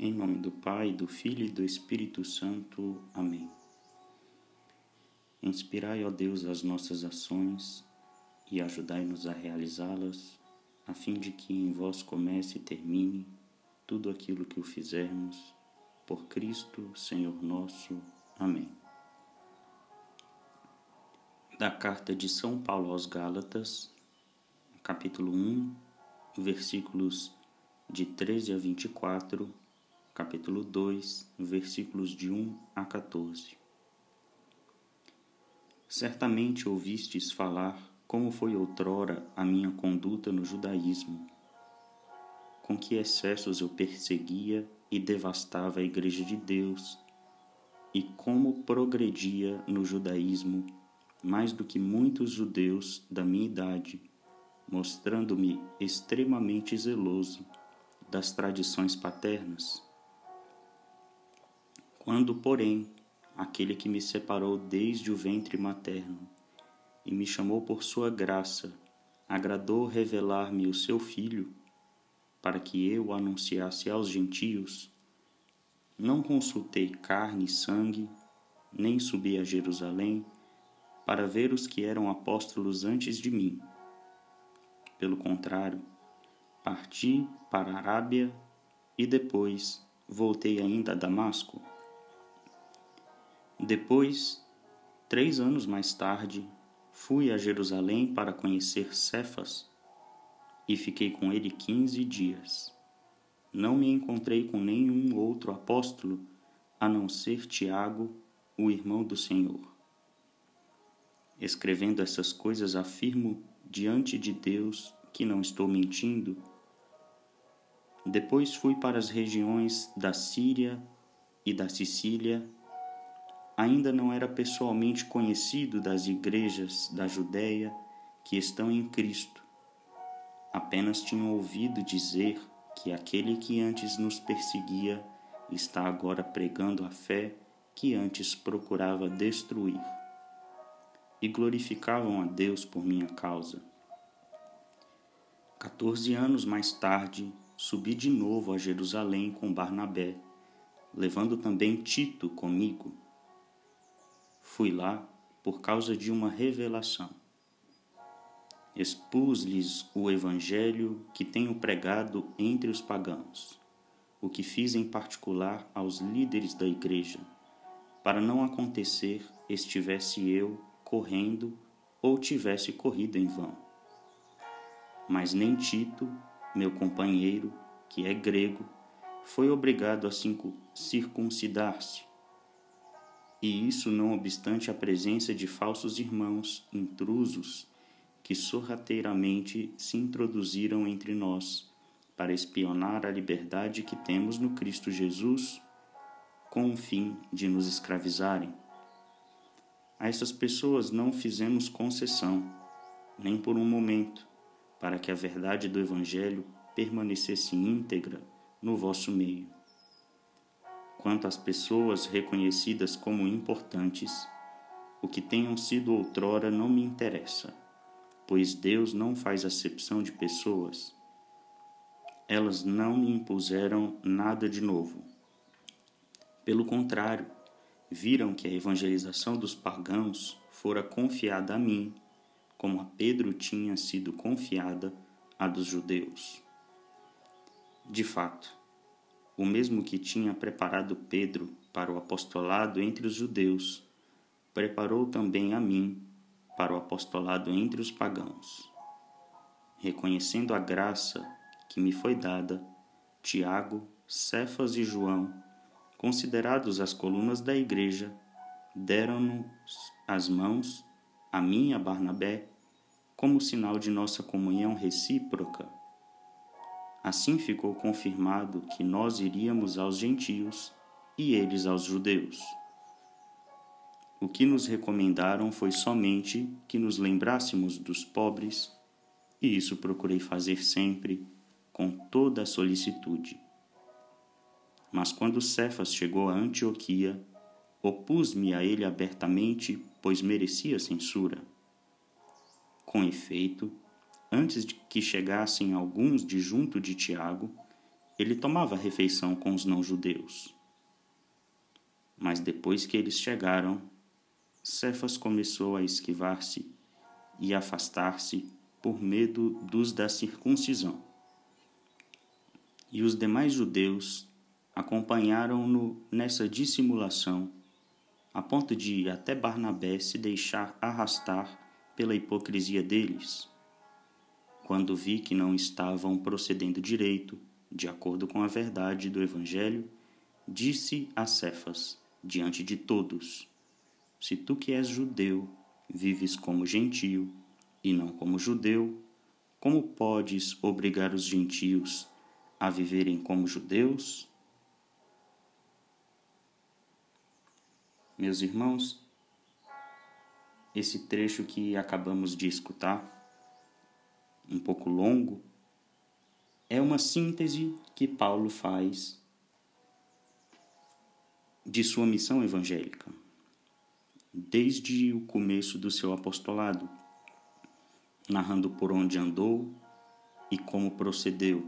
Em nome do Pai, do Filho e do Espírito Santo. Amém. Inspirai, ó Deus, as nossas ações e ajudai-nos a realizá-las, a fim de que em vós comece e termine tudo aquilo que o fizermos. Por Cristo, Senhor nosso. Amém. Da carta de São Paulo aos Gálatas, capítulo 1, versículos de 13 a 24 capítulo 2, versículos de 1 a 14. Certamente ouvistes falar como foi outrora a minha conduta no judaísmo, com que excessos eu perseguia e devastava a Igreja de Deus, e como progredia no judaísmo mais do que muitos judeus da minha idade, mostrando-me extremamente zeloso das tradições paternas quando, porém, aquele que me separou desde o ventre materno e me chamou por sua graça, agradou revelar-me o seu Filho, para que eu anunciasse aos gentios, não consultei carne e sangue, nem subi a Jerusalém para ver os que eram apóstolos antes de mim. Pelo contrário, parti para a Arábia e depois voltei ainda a Damasco. Depois, três anos mais tarde, fui a Jerusalém para conhecer Cefas e fiquei com ele quinze dias. Não me encontrei com nenhum outro apóstolo a não ser Tiago, o irmão do Senhor. Escrevendo essas coisas, afirmo diante de Deus que não estou mentindo. Depois fui para as regiões da Síria e da Sicília ainda não era pessoalmente conhecido das igrejas da Judéia que estão em Cristo. Apenas tinham ouvido dizer que aquele que antes nos perseguia está agora pregando a fé que antes procurava destruir. E glorificavam a Deus por minha causa. Quatorze anos mais tarde, subi de novo a Jerusalém com Barnabé, levando também Tito comigo Fui lá por causa de uma revelação. Expus-lhes o evangelho que tenho pregado entre os pagãos, o que fiz em particular aos líderes da igreja, para não acontecer estivesse eu correndo ou tivesse corrido em vão. Mas nem Tito, meu companheiro, que é grego, foi obrigado a circuncidar-se e isso não obstante a presença de falsos irmãos intrusos que sorrateiramente se introduziram entre nós para espionar a liberdade que temos no Cristo Jesus com o fim de nos escravizarem. A essas pessoas não fizemos concessão, nem por um momento, para que a verdade do Evangelho permanecesse íntegra no vosso meio. Quanto às pessoas reconhecidas como importantes, o que tenham sido outrora não me interessa, pois Deus não faz acepção de pessoas. Elas não me impuseram nada de novo. Pelo contrário, viram que a evangelização dos pagãos fora confiada a mim, como a Pedro tinha sido confiada a dos judeus. De fato, o mesmo que tinha preparado Pedro para o apostolado entre os judeus, preparou também a mim para o apostolado entre os pagãos. Reconhecendo a graça que me foi dada, Tiago, Cefas e João, considerados as colunas da igreja, deram-nos as mãos, a mim e a Barnabé, como sinal de nossa comunhão recíproca Assim ficou confirmado que nós iríamos aos gentios e eles aos judeus. O que nos recomendaram foi somente que nos lembrássemos dos pobres, e isso procurei fazer sempre com toda a solicitude. Mas quando Cefas chegou a Antioquia, opus-me a ele abertamente, pois merecia censura. Com efeito, antes de que chegassem alguns de junto de Tiago, ele tomava refeição com os não-judeus. Mas depois que eles chegaram, Cefas começou a esquivar-se e afastar-se por medo dos da circuncisão. E os demais judeus acompanharam-no nessa dissimulação, a ponto de até Barnabé se deixar arrastar pela hipocrisia deles. Quando vi que não estavam procedendo direito, de acordo com a verdade do Evangelho, disse a Cefas, diante de todos: Se tu que és judeu, vives como gentio e não como judeu, como podes obrigar os gentios a viverem como judeus? Meus irmãos, esse trecho que acabamos de escutar, um pouco longo, é uma síntese que Paulo faz de sua missão evangélica, desde o começo do seu apostolado, narrando por onde andou e como procedeu,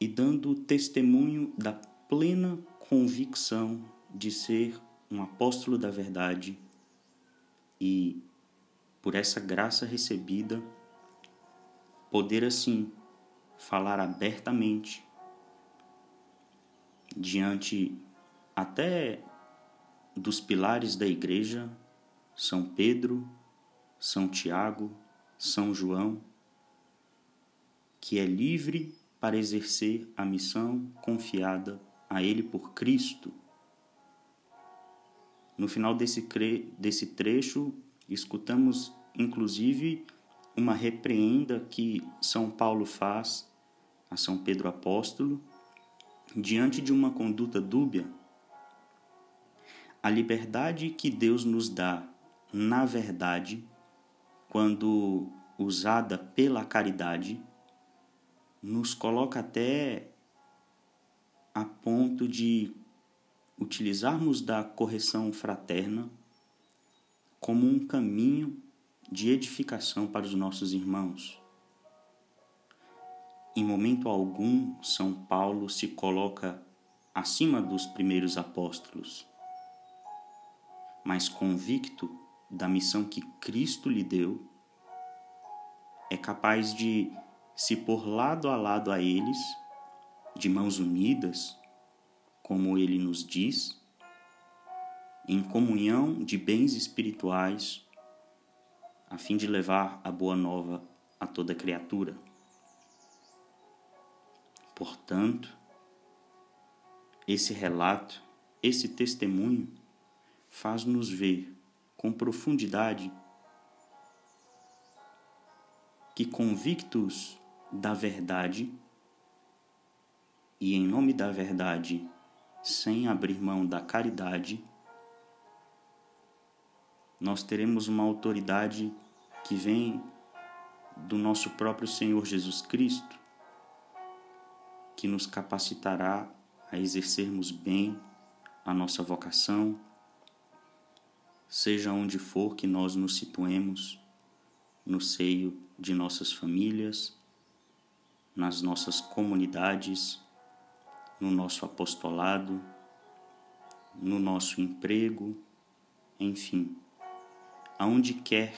e dando testemunho da plena convicção de ser um apóstolo da verdade e, por essa graça recebida, poder assim falar abertamente diante até dos pilares da igreja, São Pedro, São Tiago, São João, que é livre para exercer a missão confiada a ele por Cristo. No final desse, desse trecho, escutamos inclusive uma repreenda que São Paulo faz a São Pedro Apóstolo, diante de uma conduta dúbia, a liberdade que Deus nos dá, na verdade, quando usada pela caridade, nos coloca até a ponto de utilizarmos da correção fraterna como um caminho de edificação para os nossos irmãos. Em momento algum, São Paulo se coloca acima dos primeiros apóstolos, mas convicto da missão que Cristo lhe deu, é capaz de se pôr lado a lado a eles, de mãos unidas, como ele nos diz, em comunhão de bens espirituais, a fim de levar a boa nova a toda criatura. Portanto, esse relato, esse testemunho, faz-nos ver com profundidade que, convictos da verdade e em nome da verdade, sem abrir mão da caridade, nós teremos uma autoridade que vem do nosso próprio Senhor Jesus Cristo que nos capacitará a exercermos bem a nossa vocação, seja onde for que nós nos situemos, no seio de nossas famílias, nas nossas comunidades, no nosso apostolado, no nosso emprego, enfim, aonde quer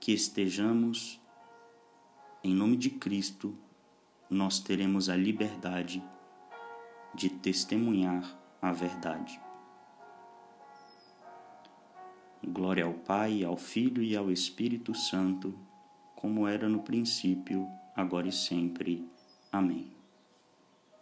que estejamos, em nome de Cristo, nós teremos a liberdade de testemunhar a verdade. Glória ao Pai, ao Filho e ao Espírito Santo, como era no princípio, agora e sempre. Amém.